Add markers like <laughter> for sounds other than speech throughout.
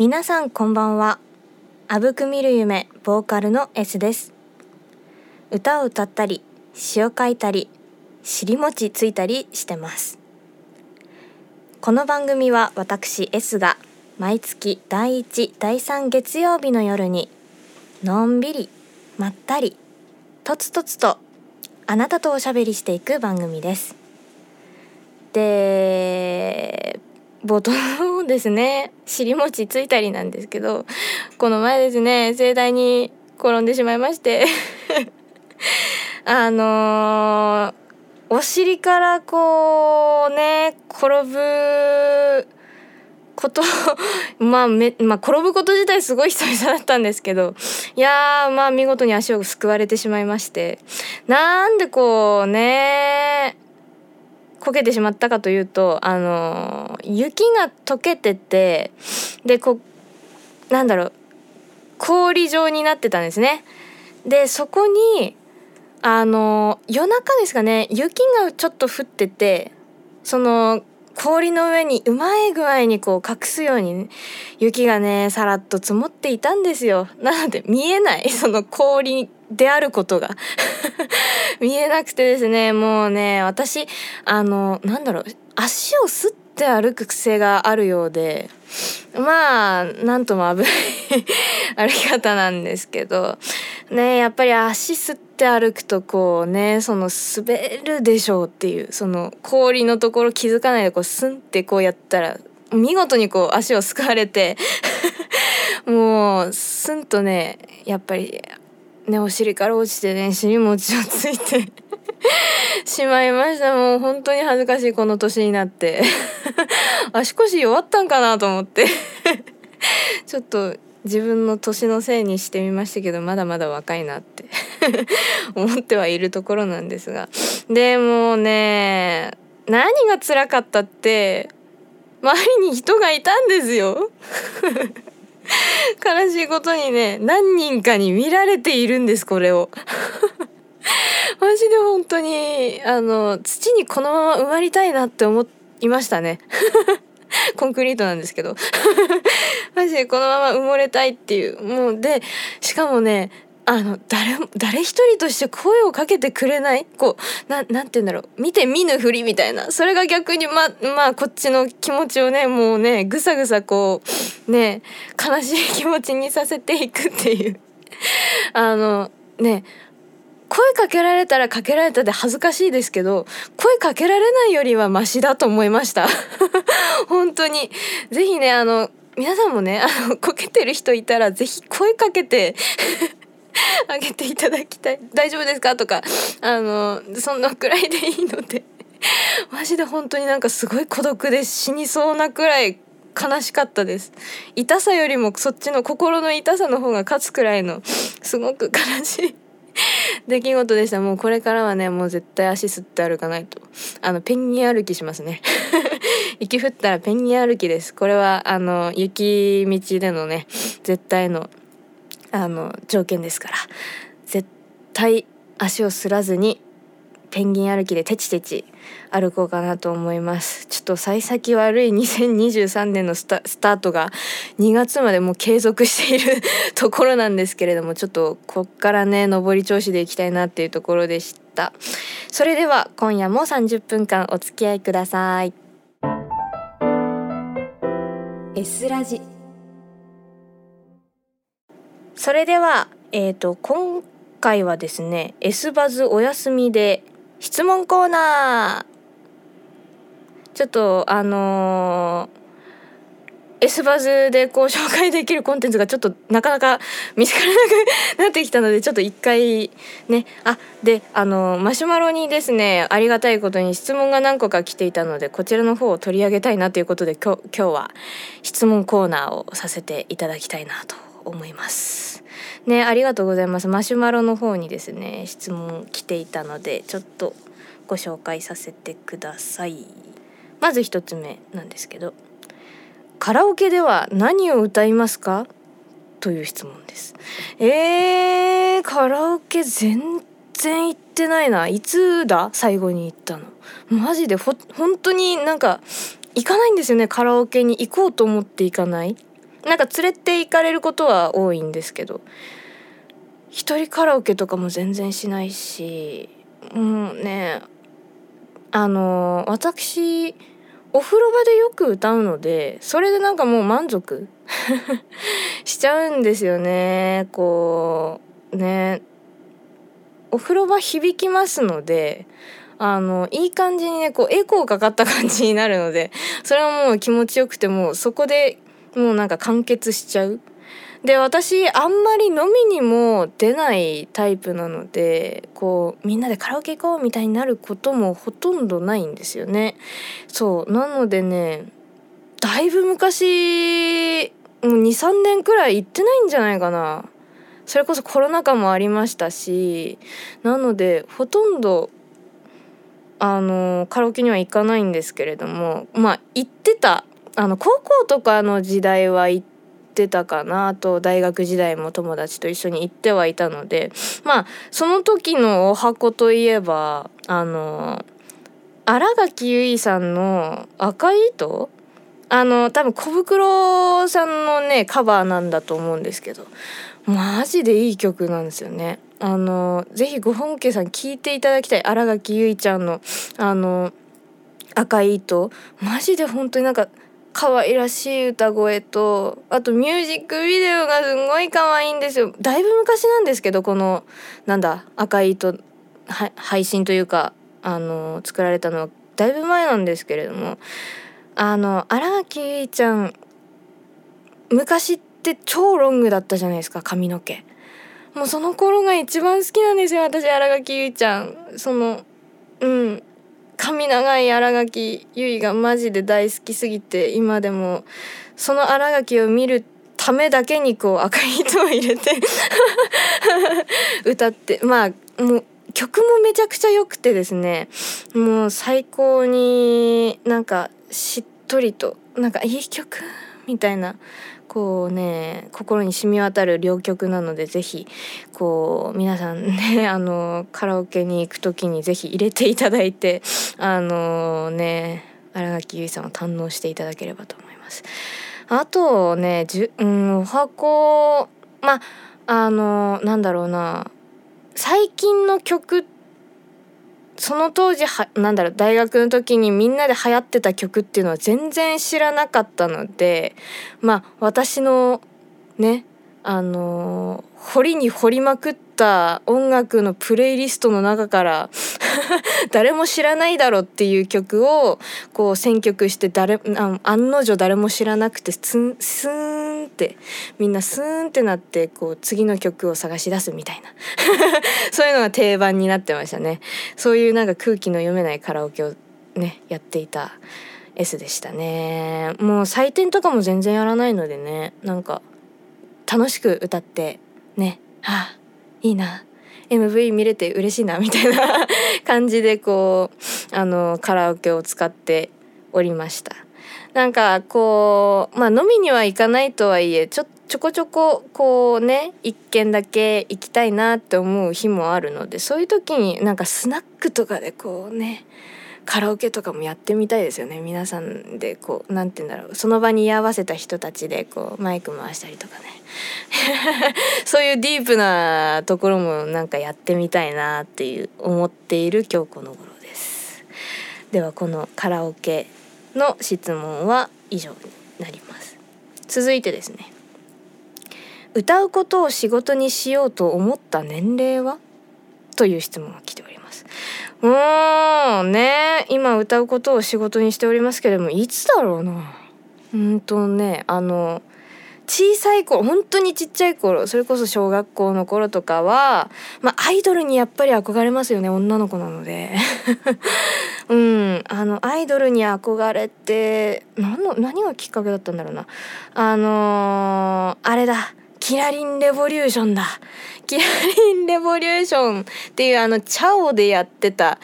皆さんこんばんは。あぶく見る夢ボーカルの S です。歌を歌ったり詩を書いたり尻餅ついたりしてます。この番組は私 S が毎月第1第3月曜日の夜にのんびりまったりとつとつとあなたとおしゃべりしていく番組です。で冒頭ですね尻餅ついたりなんですけどこの前ですね盛大に転んでしまいまして <laughs> あのー、お尻からこうね転ぶこと <laughs> まあめ、まあ、転ぶこと自体すごい久々だったんですけどいやまあ見事に足をすくわれてしまいましてなんでこうねこけてしまったかというとあの雪が溶けててでこなんだろう氷状になってたんですね。でそこにあの夜中ですかね雪がちょっと降っててその氷の上にうまい具合にこう隠すように、ね、雪がねさらっと積もっていたんですよなので見えないその氷であることが。<laughs> 見えなくてですね。もうね私あのなんだろう。足をすって歩く癖があるようで。まあなんとも危ない。<laughs> 歩き方なんですけど。ねやっぱり足すって歩くとこうねその滑るでしょうっていうその氷のところ気づかないでこうスンってこうやったら見事にこう足をすくわれて。<laughs> もうスンとねやっぱりねお尻から落ちてね尻餅をついてしまいました。もう本当に恥ずかしいこの年になって。<laughs> 足腰弱ったんかなと思って。<laughs> ちょっと自分の年のせいにしてみましたけどまだまだ若いなって。<laughs> 思ってはいるところなんですが。でもね何が辛かったって周りに人がいたんですよ。悲しいことにね何人かに見られているんですこれを。<laughs> マジで本当にあの土にこのまま埋まりたいなって思いましたね。<laughs> コンクリートなんですけど。<laughs> マジでこのまま埋もれたいっていう。もうでしかもねあの誰誰一人として声をかけてくれない？こうななんて言うんだろう？見て見ぬふりみたいな。それが逆にままあこっちの気持ちをねもうねぐさぐさこうね悲しい気持ちにさせていくっていう。<laughs> あのね声かけられたらかけられたで恥ずかしいですけど声かけられないよりはマシだと思いました。<laughs> 本当に。ぜひねあの皆さんもねあのこけてる人いたらぜひ声かけて <laughs> あげていただきたい。大丈夫ですか？とかあのそんなくらいでいいので。<laughs> マジで本当になんかすごい孤独で死にそうなくらい悲しかったです。痛さよりもそっちの心の痛さの方が勝つくらいのすごく悲しい <laughs> 出来事でした。もうこれからはねもう絶対足すって歩かないと。あのペンギン歩きしますね。雪降ったらペンギン歩きです。これはあの雪道でのね絶対のあの条件ですから。絶対足をすらずにペンギン歩きでテチテチ歩こうかなと思います。ちょっと幸先悪い2023年のスタートが2月までもう継続している <laughs> ところなんですけれどもちょっとこっからね上り調子でいきたいなっていうところでした。それでは今夜も30分間お付き合いください。S ラジ。それではえっ、ー、と今回はですね S バズお休みで質問コーナー。ちょっとあのー、S バズでこう紹介できるコンテンツがちょっとなかなか見つからなくなってきたのでちょっと一回ね。あであのマシュマロにですねありがたいことに質問が何個か来ていたのでこちらの方を取り上げたいなということで今日今日は質問コーナーをさせていただきたいなと。思います。ねありがとうございます。マシュマロの方にですね質問来ていたのでちょっとご紹介させてください。まず1つ目なんですけどカラオケでは何を歌いますか？という質問です。えー、カラオケ全然行ってないな。いつだ？最後に行ったの。マジでほ本当になんか行かないんですよね。カラオケに行こうと思って行かない。なんか連れて行かれることは多いんですけど一人カラオケとかも全然しないしもうねあの私お風呂場でよく歌うのでそれでなんかもう満足 <laughs> しちゃうんですよね。こうねお風呂場響きますのであのいい感じにねこうエコーかかった感じになるのでそれはもう気持ちよくてもうそこでもうなんか完結しちゃう。で私あんまり飲みにも出ないタイプなのでこうみんなでカラオケ行こうみたいになることもほとんどないんですよね。そうなのでねだいぶ昔もう23年くらい行ってないんじゃないかな。それこそコロナ禍もありましたしなのでほとんどあのカラオケには行かないんですけれどもまあ行ってたあの高校とかの時代は行ってたかなと大学時代も友達と一緒に行ってはいたのでまあその時のお箱といえばあの新垣結衣さんの「赤い糸」あの多分小袋さんのねカバーなんだと思うんですけどマジでいい曲なんですよね。あのぜひご本家さん聞いていただきたい。新垣結衣ちゃんのあの赤い糸。マジで本当になんか可愛らしい歌声とあとミュージックビデオがすごい可愛いんですよ。だいぶ昔なんですけどこのなんだ赤い糸配信というかあの作られたのはだいぶ前なんですけれどもあの新垣結衣ちゃん昔って超ロングだったじゃないですか髪の毛。もうその頃が一番好きなんですよ私新垣結衣ちゃん。そのうん。髪長い新垣結衣がマジで大好きすぎて今でもその新垣を見るためだけにこう赤い糸を入れて <laughs> 歌ってまあもう曲もめちゃくちゃ良くてですね。もう最高になんかしっとりとなんかいい曲みたいなこうね心に染み渡る両曲なので是非こう皆さんね <laughs> あのカラオケに行く時に是非入れていただいてあのね新垣結衣さんを堪能していただければと思います。あとねじゅ、うん、お箱まああのなんだろうな最近の曲ってその当時はなんだろう大学の時にみんなで流行ってた曲っていうのは全然知らなかったのでまあ私のねあの掘りに掘りまくってた音楽のプレイリストの中から <laughs> 誰も知らないだろうっていう曲をこう選曲して誰あ案の定誰も知らなくてスンスーンってみんなスーンってなってこう次の曲を探し出すみたいな。<laughs> そういうのが定番になってましたね。そういうなんか空気の読めないカラオケをねやっていた S でしたね。もう採点とかも全然やらないのでねなんか楽しく歌ってねあいいな。MV 見れて嬉しいなみたいな <laughs> 感じでこうあのカラオケを使っておりました。なんかこうまあ飲みには行かないとはいえちょちょこちょここうね一軒だけ行きたいなって思う日もあるのでそういう時になんかスナックとかでこうねカラオケとかもやってみたいですよね。皆さんでこう何て言うんだろう。その場に居合わせた人たちでこうマイク回したりとかね。<laughs> そういうディープなところもなんかやってみたいなっていう思っている今日この頃です。ではこのカラオケの質問は以上になります。続いてですね。歌うことを仕事にしようと思った年齢は？という質問が来ております。うん。ね。今歌うことを仕事にしておりますけれどもいつだろうな。うんとねあの小さい頃本当にちっちゃい頃それこそ小学校の頃とかは、まあ、アイドルにやっぱり憧れますよね女の子なので。<laughs> うん。あのアイドルに憧れて何の何がきっかけだったんだろうな。あのー、あれだ。キラリンレボリューションだキラリンレボリューションっていうあのチャオでやってた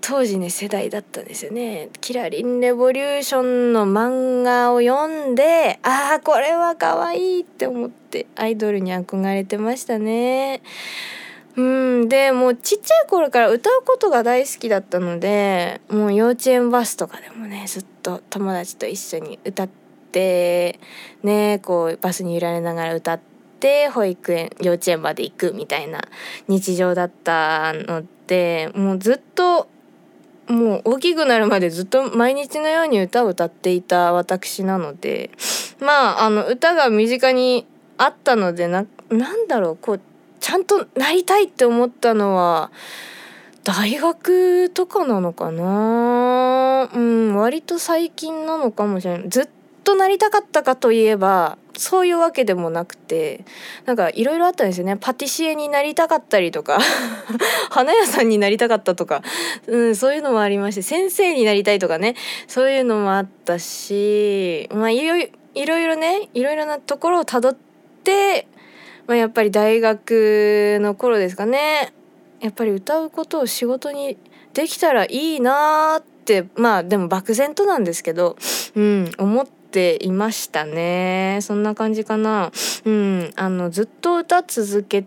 当時ね世代だったんですよね。キラリンレボリューションの漫画を読んでああこれは可愛いって思ってアイドルに憧れてましたね。うんでもうちっちゃい頃から歌うことが大好きだったのでもう幼稚園バスとかでもねずっと友達と一緒に歌っててねこうバスに揺られながら歌って保育園幼稚園まで行くみたいな日常だったのでもうずっともう大きくなるまでずっと毎日のように歌を歌っていた私なのでまああの歌が身近にあったのでななんだろうこうちゃんとなりたいって思ったのは大学とかなのかな？うん割と最近なのかもしれない。ずっとなりたかったかといえばそういうわけでもなくてなんかいろいろあったんですよね。パティシエになりたかったりとか <laughs> 花屋さんになりたかったとか、うん、そういうのもありまして先生になりたいとかねそういうのもあったしまあいろいろねいろいろなところをたどってまあ、やっぱり大学の頃ですかね。やっぱり歌うことを仕事にできたらいいなってまあでも漠然となんですけど、うん、思ってていましたねそんな感じかな。うん、あのずっと歌続け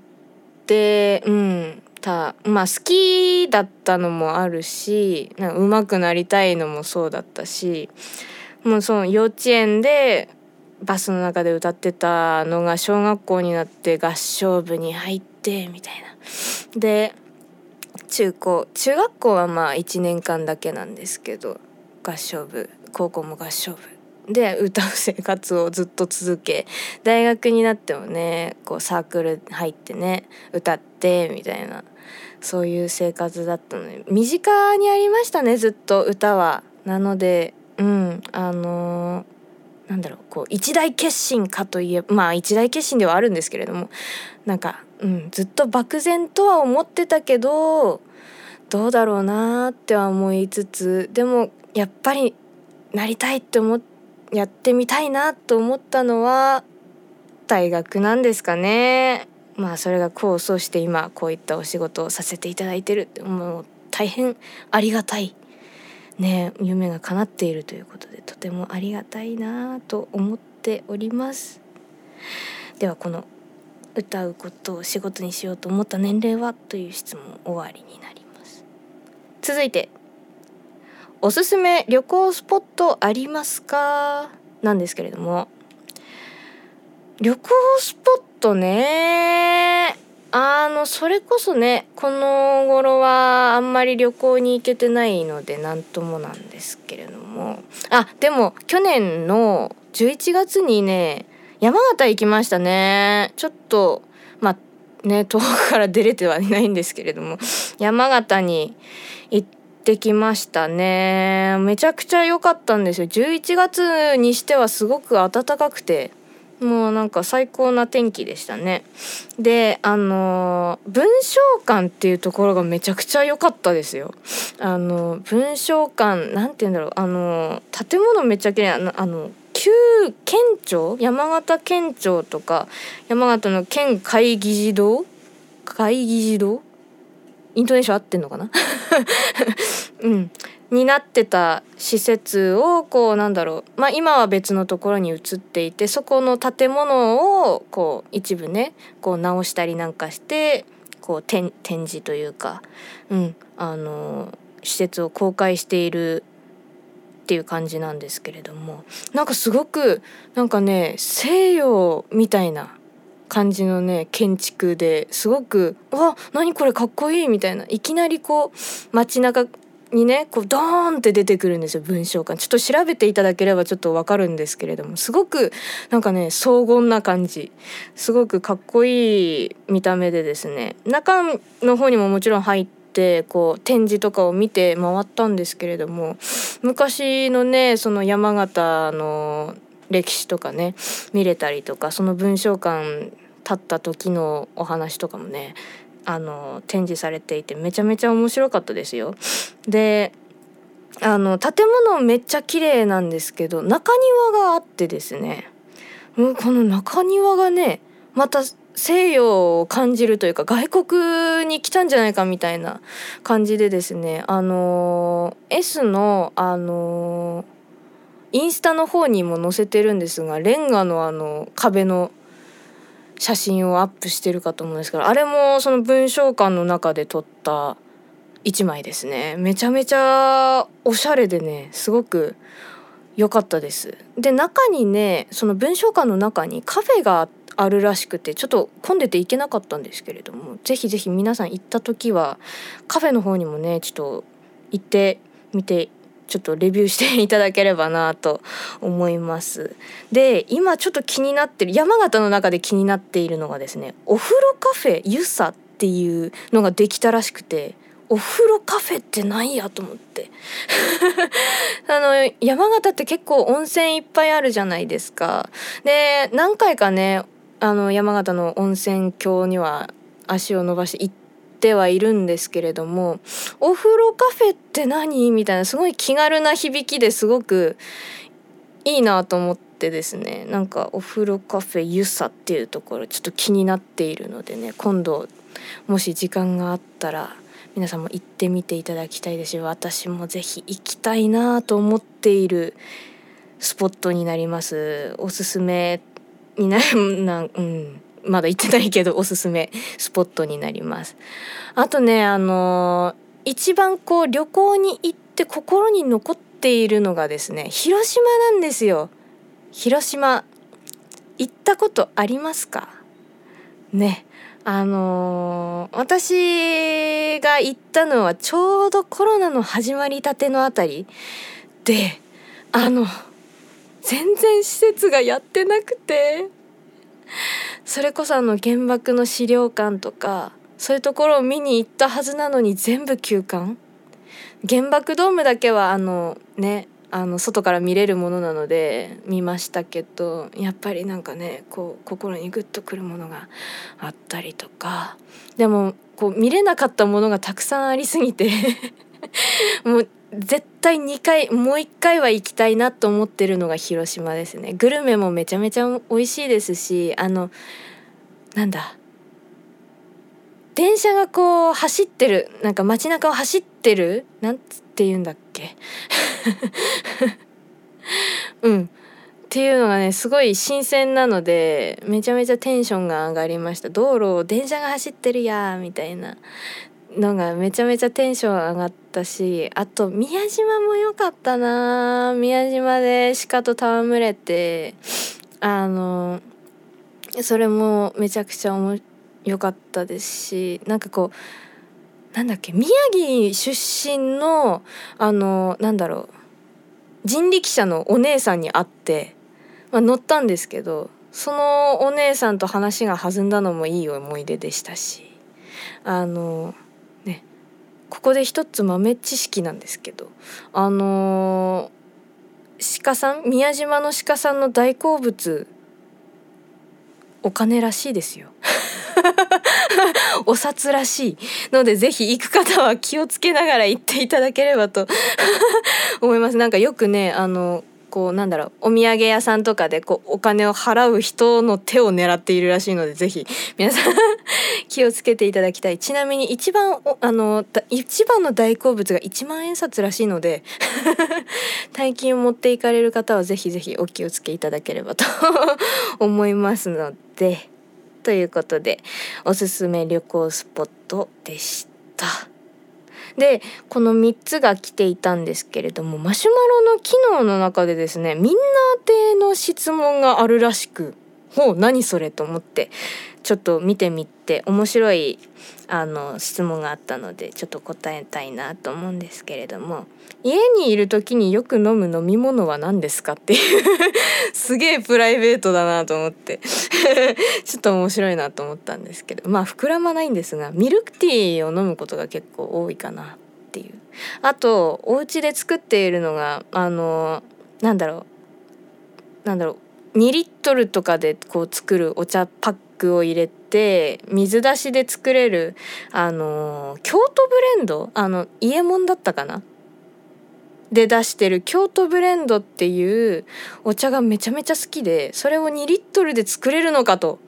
て、うん、たまあ好きだったのもあるしなんか上手くなりたいのもそうだったしもうその幼稚園でバスの中で歌ってたのが小学校になって合唱部に入ってみたいな。で中高中学校はまあ1年間だけなんですけど合唱部高校も合唱部で歌う生活をずっと続け大学になってもねこうサークル入ってね歌ってみたいなそういう生活だったので身近にありましたねずっと歌は。なのでうんあのーなんだろうこう一大決心かといえばまあ一大決心ではあるんですけれどもなんか、うん、ずっと漠然とは思ってたけどどうだろうなっては思いつつでもやっぱりなりたいって思ってやってみたいなと思ったのは大学なんですかね。まあそれが功を奏して今こういったお仕事をさせていただいてるってもう大変ありがたいね。夢が叶っているということでとてもありがたいなと思っております。ではこの歌うことを仕事にしようと思った年齢は？という質問終わりになります。続いておすすめ旅行スポットありますか？なんですけれども。旅行スポットね。あのそれこそねこの頃はあんまり旅行に行けてないので何ともなんですけれども。あでも去年の11月にね山形行きましたね。ちょっとまあね遠くから出れてはいないんですけれども。山形に行ってきましたね。めちゃくちゃ良かったんですよ。11月にしてはすごく暖かくてもうなんか最高な天気でしたね。であの文章館っていうところがめちゃくちゃ良かったですよ。あの文章館なんて言うんだろう。あの建物めっちゃ綺麗なあの旧県庁？山形県庁とか山形の県会議事堂？会議事堂？イントネーション合ってんのかな？うん。になってた施設をこうなんだろう。まあ今は別のところに移っていてそこの建物をこう一部ねこう直したりなんかしてこう展展示というか、うん、あの施設を公開しているっていう感じなんですけれども。なんかすごくなんかね西洋みたいな感じのね建築ですごく「わ何これかっこいい」みたいな。いきなりこう街中にねこうドーンって出てくるんですよ文章館ちょっと調べていただければちょっとわかるんですけれども。すごくなんかね荘厳な感じ。すごくかっこいい見た目でですね。中の方にももちろん入ってこう展示とかを見て回ったんですけれども昔のねその山形の歴史とかね見れたりとかその文章館立った時のお話とかもねあの展示されていてめちゃめちゃ面白かったですよ。であの建物めっちゃ綺麗なんですけど中庭があってですねもうこの中庭がねまた西洋を感じるというか外国に来たんじゃないかみたいな感じでですねあの S のあのインスタの方にも載せてるんですがレンガのあの壁の写真をアップしてるかと思うんですけどあれもその文章館の中で撮った1枚ですね。めちゃめちゃおしゃれでねすごく良かったです。で中にねその文章館の中にカフェがあるらしくてちょっと混んでて行けなかったんですけれどもぜひぜひ皆さん行った時はカフェの方にもねちょっと行ってみてちょっとレビューしていただければなと思います。で今ちょっと気になってる山形の中で気になっているのがですねお風呂カフェゆさっていうのができたらしくてお風呂カフェってなんやと思って。<laughs> あの山形って結構温泉いっぱいあるじゃないですか。で何回かねあの山形の温泉郷には足を伸ばして行っててはいるんですけれどもお風呂カフェって何みたいなすごい気軽な響きですごくいいなと思ってですねなんかお風呂カフェゆさっていうところちょっと気になっているのでね今度もし時間があったら皆さんも行ってみていただきたいですし私もぜひ行きたいなと思っているスポットになります。おすすめになる <laughs> なうん。まだ行ってないけどおすすめスポットになります。あとねあの一番こう旅行に行って心に残っているのがですね広島なんですよ。広島行ったことありますか？ねあのー、私が行ったのはちょうどコロナの始まりたてのあたり。であの全然施設がやってなくて。<laughs> それこそあの原爆の資料館とかそういうところを見に行ったはずなのに全部休館？原爆ドームだけはあのねあの外から見れるものなので見ましたけどやっぱりなんかねこう心にグッとくるものがあったりとか。でもこう見れなかったものがたくさんありすぎて <laughs> もう絶対2回もう1回は行きたいなと思ってるのが広島ですね。グルメもめちゃめちゃ美味しいですしあのなんだ。電車がこう走ってるなんか街中を走ってるなんつって言うんだっけ？<laughs> うん。っていうのがねすごい新鮮なのでめちゃめちゃテンションが上がりました。道路を電車が走ってるやみたいな。のがめちゃめちゃテンション上がったしあと宮島も良かったな宮島で鹿と戯れてあのそれもめちゃくちゃ良かったですしなんかこうなんだっけ宮城出身のあのなんだろう人力車のお姉さんに会って、まあ、乗ったんですけどそのお姉さんと話が弾んだのもいい思い出でしたしあのここで一つ豆知識なんですけどあの鹿さん宮島の鹿さんの大好物お金らしいですよ。<laughs> お札らしいのでぜひ行く方は気をつけながら行っていただければと思います。なんかよくねあのこうなんだろうお土産屋さんとかでこうお金を払う人の手を狙っているらしいのでぜひ皆さん <laughs> 気をつけていただきたいちなみに一番あの一番の大好物が1万円札らしいので <laughs> 大金を持っていかれる方はぜひぜひお気をつけいただければと思いますのでということでおすすめ旅行スポットでした。でこの3つが来ていたんですけれどもマシュマロの機能の中でですねみんな宛ての質問があるらしくほう何それと思ってちょっと見てみて面白いあの質問があったのでちょっと答えたいなと思うんですけれども家にいる時によく飲む飲み物は何ですかっていう <laughs> すげえプライベートだなと思って <laughs> ちょっと面白いなと思ったんですけどまあ膨らまないんですがミルクティーを飲むことが結構多いかなっていう。あとお家で作っているのがあのなんだろうなんだろう2リットルとかでこう作るお茶パックを入れて水出しで作れるあの京都ブレンド？あの伊右衛門だったかな？で出してる京都ブレンドっていうお茶がめちゃめちゃ好きでそれを2リットルで作れるのかと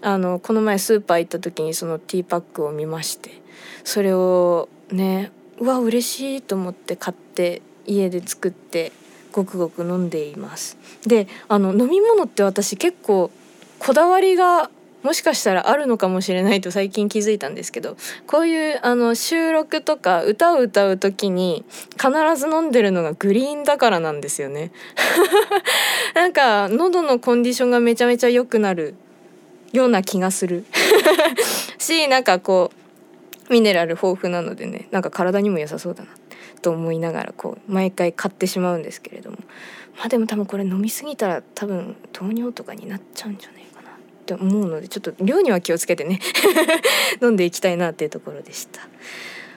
あのこの前スーパー行った時にそのティーパックを見ましてそれをねうわ嬉しいと思って買って家で作ってごくごく飲んでいます。であの飲み物って私結構こだわりがもしかしたらあるのかもしれないと最近気づいたんですけどこういうあの収録とか歌を歌う時に必ず飲んでるのがグリーンだからなんですよね。<laughs> なんか喉のコンディションがめちゃめちゃ良くなるような気がする。<laughs> しなんかこうミネラル豊富なのでねなんか体にも良さそうだな。と思いながらこう毎回買ってしまうんですけれども。まあでも多分これ飲み過ぎたら多分糖尿とかになっちゃうんじゃないかな。って思うのでちょっと量には気をつけてね。<laughs> 飲んでいきたいなっていうところでした。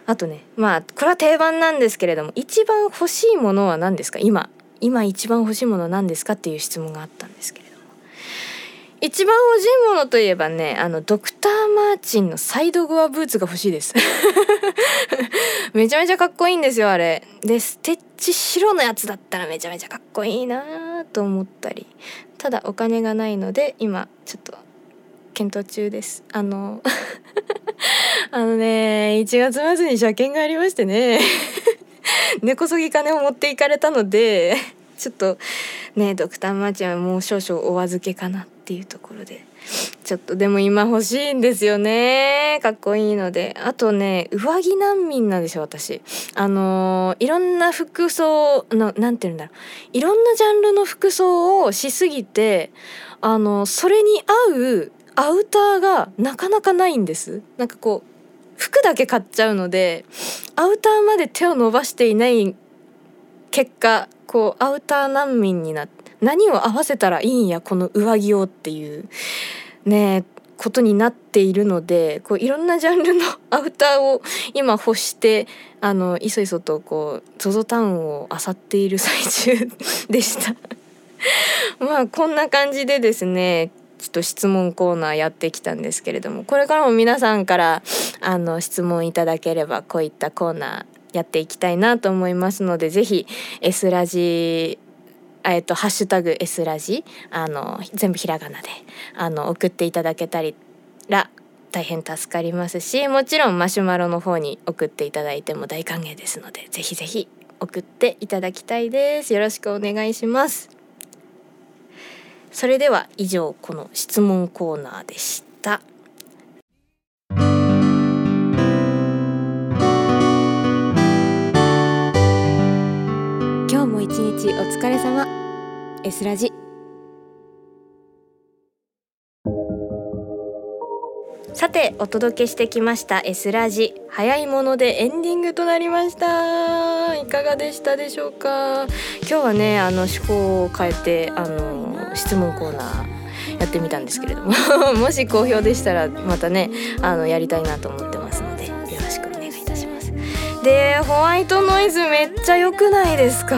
あとねまあこれは定番なんですけれども一番欲しいものは何ですか？今今一番欲しいものは何ですか？っていう質問があったんですけれども。一番欲しいものといえばねあのドクター・マーチンのサイドゴアブーツが欲しいです。<laughs> めちゃめちゃかっこいいんですよあれ。でステッチ白のやつだったらめちゃめちゃかっこいいなと思ったり。ただお金がないので今ちょっと検討中です。あの <laughs> あのね1月末に車検がありましてね。<laughs> 根こそぎ金を持っていかれたのでちょっとねドクターマーチンはもう少々お預けかなってていうところで。ちょっとでも今欲しいんですよね。かっこいいので。あとね上着難民なんですよ私。あのー、いろんな服装のなんて言うんだ。ろういろんなジャンルの服装をしすぎてあのそれに合うアウターがなかなかないんです。なんかこう服だけ買っちゃうのでアウターまで手を伸ばしていない結果こうアウター難民になって何を合わせたらいいんやこの上着をっていうねことになっているのでこういろんなジャンルの <laughs> アウターを今欲してあのいそいそとこう ZOZO タウンを漁っている最中でした。<laughs> まあこんな感じでですねちょっと質問コーナーやってきたんですけれどもこれからも皆さんからあの質問いただければこういったコーナーやっていきたいなと思いますので是非 S ラジえっと、ハッシュタグ S ラジあの全部ひらがなであの送っていただけたりら大変助かりますしもちろんマシュマロの方に送っていただいても大歓迎ですのでぜひぜひ送っていただきたいです。よろしくお願いします。それでは以上この質問コーナーでした。一日お疲れ様。S ラジ。さてお届けしてきました S ラジ。早いものでエンディングとなりました。いかがでしたでしょうか？今日はねあの趣向を変えてあの質問コーナーやってみたんですけれども。<laughs> もし好評でしたらまたねあのやりたいなと思ってますのでよろしくお願いいたします。でホワイトノイズめっちゃ良くないですか？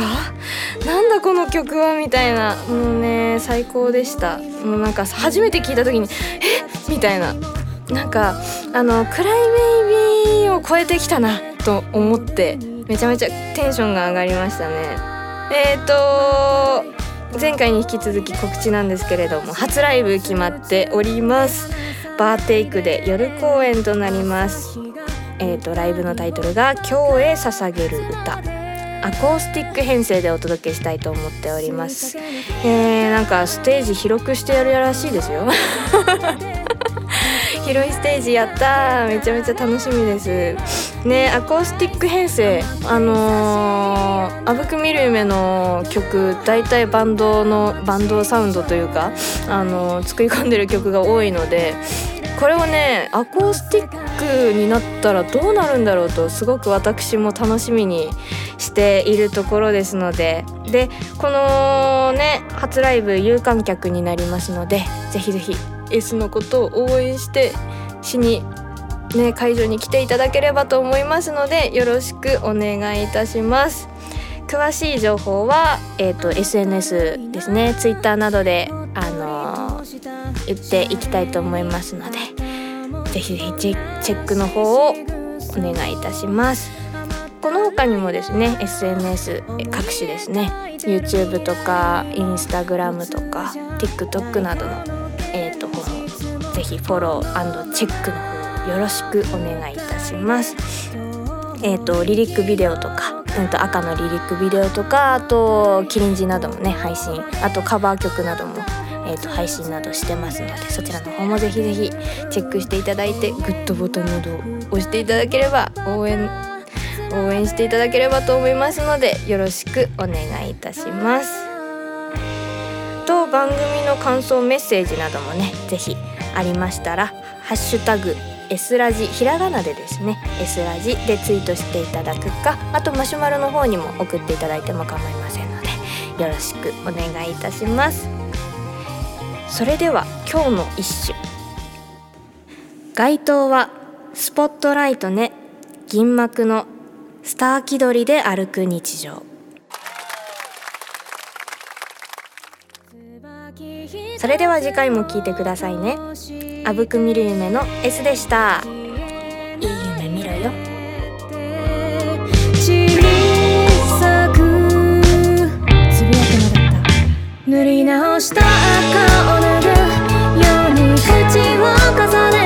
なんだこの曲はみたいな。もうね最高でした。もうなんか初めて聞いた時にえ？みたいな。なんかあの「クライベイビー」を超えてきたなと思ってめちゃめちゃテンションが上がりましたね。えっ、ー、と前回に引き続き告知なんですけれども初ライブ決まっております。バーテイクで夜公演となります。えっ、ー、とライブのタイトルが「今日へ捧げる歌」アコースティック編成でお届けしたいと思っております。えー、なんかステージ広くしてやるらしいですよ。<laughs> 広いステージやっためちゃめちゃ楽しみです。ねアコースティック編成あのー、あぶく見る夢の曲大体バンドのバンドサウンドというかあのー、作り込んでる曲が多いのでこれをねアコースティックになったらどうなるんだろうとすごく私も楽しみにしているところですので。でこのね初ライブ有観客になりますのでぜひぜひ。S のことを応援してしにね会場に来ていただければと思いますのでよろしくお願いいたします。詳しい情報は、えーと、SNS ですね。Twitter などで、あのー、言っていきたいと思いますのでぜひぜひチェックの方をお願いいたしますこの他にもですね SNS 各種ですね YouTube とか Instagram とか TikTok などのえーと、とぜひフォローチェックの方よろしくお願いいたします。えーと、リリックビデオとか、うん、と赤のリリックビデオとかあとキリンジなどもね配信あとカバー曲なども、えーと、配信などしてますのでそちらの方もぜひぜひチェックしていただいてグッドボタンなどを押していただければ応援応援していただければと思いますのでよろしくお願いいたします。と番組の感想メッセージなどもねぜひありましたら「ハッシュタグ S ラジひらがなでですね S ラジでツイートしていただくかあとマシュマロの方にも送っていただいても構いませんのでよろしくお願いいたしますそれでは今日の一首。街灯はスポットライトね。銀幕のスター気取りで歩く日常。それでは次回も聞いてくださいね。あぶく見る夢の S でした。塗り直した赤を脱ぐように口を重ね